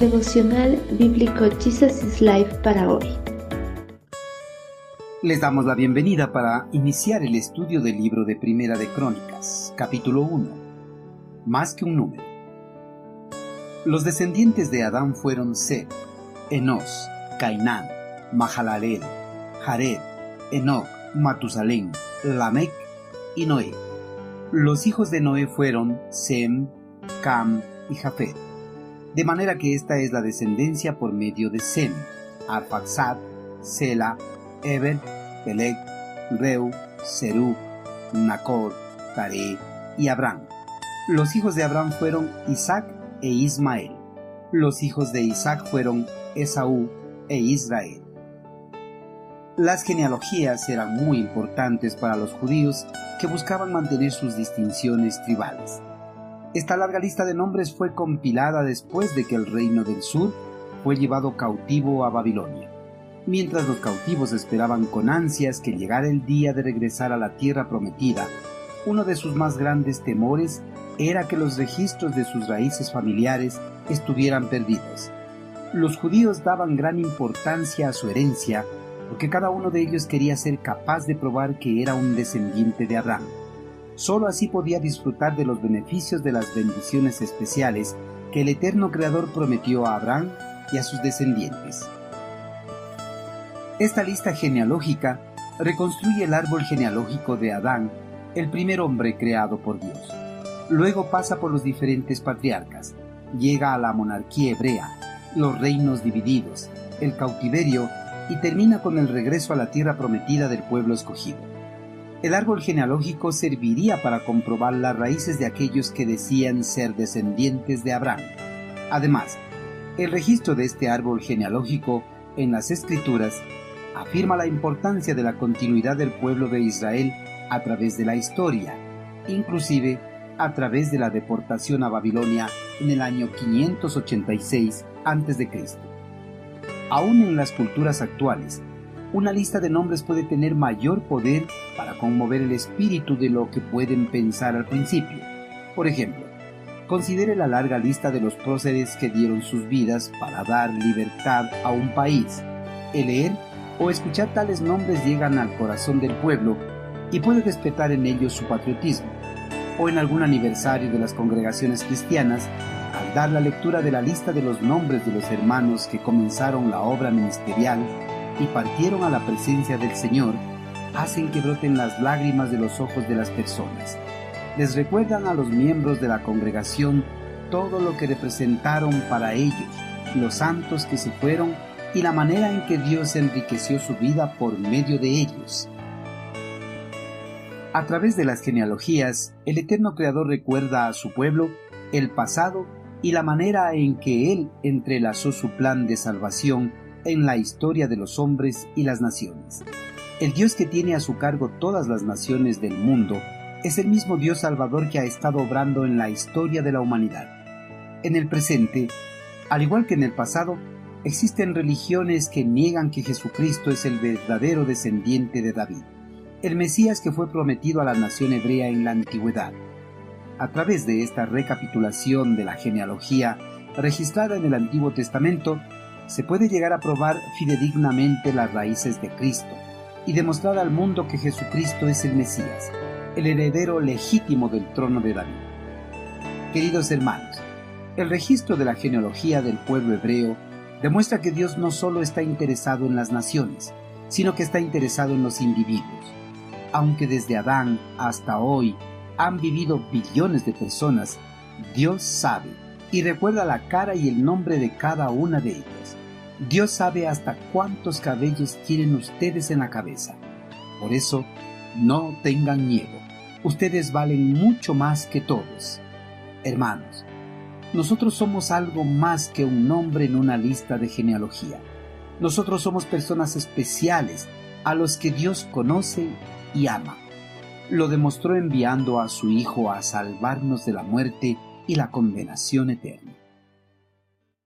Devocional Bíblico Jesus is Life para hoy. Les damos la bienvenida para iniciar el estudio del libro de Primera de Crónicas, capítulo 1. Más que un número. Los descendientes de Adán fueron Seth, Enos, Cainán, Mahalalel, Jared, Enoch, Matusalén, Lamec y Noé. Los hijos de Noé fueron Sem, Cam y Jafet. De manera que esta es la descendencia por medio de Sem, Arfaxad, Sela, Eber, Peleg, Reu, Serú, Nacor, Tare y Abraham. Los hijos de Abraham fueron Isaac e Ismael. Los hijos de Isaac fueron Esaú e Israel. Las genealogías eran muy importantes para los judíos que buscaban mantener sus distinciones tribales. Esta larga lista de nombres fue compilada después de que el reino del sur fue llevado cautivo a Babilonia. Mientras los cautivos esperaban con ansias que llegara el día de regresar a la tierra prometida, uno de sus más grandes temores era que los registros de sus raíces familiares estuvieran perdidos. Los judíos daban gran importancia a su herencia porque cada uno de ellos quería ser capaz de probar que era un descendiente de Abraham. Solo así podía disfrutar de los beneficios de las bendiciones especiales que el eterno Creador prometió a Abraham y a sus descendientes. Esta lista genealógica reconstruye el árbol genealógico de Adán, el primer hombre creado por Dios. Luego pasa por los diferentes patriarcas, llega a la monarquía hebrea, los reinos divididos, el cautiverio y termina con el regreso a la tierra prometida del pueblo escogido. El árbol genealógico serviría para comprobar las raíces de aquellos que decían ser descendientes de Abraham. Además, el registro de este árbol genealógico en las escrituras afirma la importancia de la continuidad del pueblo de Israel a través de la historia, inclusive a través de la deportación a Babilonia en el año 586 a.C. Aún en las culturas actuales, una lista de nombres puede tener mayor poder para conmover el espíritu de lo que pueden pensar al principio. Por ejemplo, considere la larga lista de los próceres que dieron sus vidas para dar libertad a un país. El leer o escuchar tales nombres llegan al corazón del pueblo y puede despertar en ellos su patriotismo. O en algún aniversario de las congregaciones cristianas, al dar la lectura de la lista de los nombres de los hermanos que comenzaron la obra ministerial y partieron a la presencia del Señor, hacen que broten las lágrimas de los ojos de las personas. Les recuerdan a los miembros de la congregación todo lo que representaron para ellos, los santos que se fueron y la manera en que Dios enriqueció su vida por medio de ellos. A través de las genealogías, el eterno Creador recuerda a su pueblo el pasado y la manera en que Él entrelazó su plan de salvación en la historia de los hombres y las naciones. El Dios que tiene a su cargo todas las naciones del mundo es el mismo Dios Salvador que ha estado obrando en la historia de la humanidad. En el presente, al igual que en el pasado, existen religiones que niegan que Jesucristo es el verdadero descendiente de David, el Mesías que fue prometido a la nación hebrea en la antigüedad. A través de esta recapitulación de la genealogía registrada en el Antiguo Testamento, se puede llegar a probar fidedignamente las raíces de Cristo y demostrar al mundo que Jesucristo es el Mesías, el heredero legítimo del trono de David. Queridos hermanos, el registro de la genealogía del pueblo hebreo demuestra que Dios no solo está interesado en las naciones, sino que está interesado en los individuos. Aunque desde Adán hasta hoy han vivido billones de personas, Dios sabe y recuerda la cara y el nombre de cada una de ellas. Dios sabe hasta cuántos cabellos tienen ustedes en la cabeza. Por eso, no tengan miedo. Ustedes valen mucho más que todos. Hermanos, nosotros somos algo más que un nombre en una lista de genealogía. Nosotros somos personas especiales a los que Dios conoce y ama lo demostró enviando a su Hijo a salvarnos de la muerte y la condenación eterna.